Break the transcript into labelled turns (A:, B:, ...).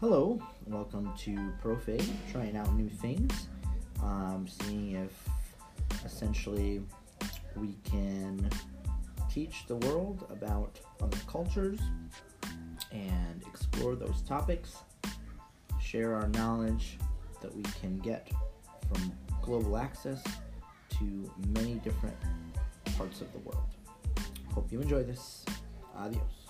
A: Hello, welcome to ProFade, trying out new things, um, seeing if essentially we can teach the world about other cultures and explore those topics, share our knowledge that we can get from global access to many different parts of the world. Hope you enjoy this. Adios.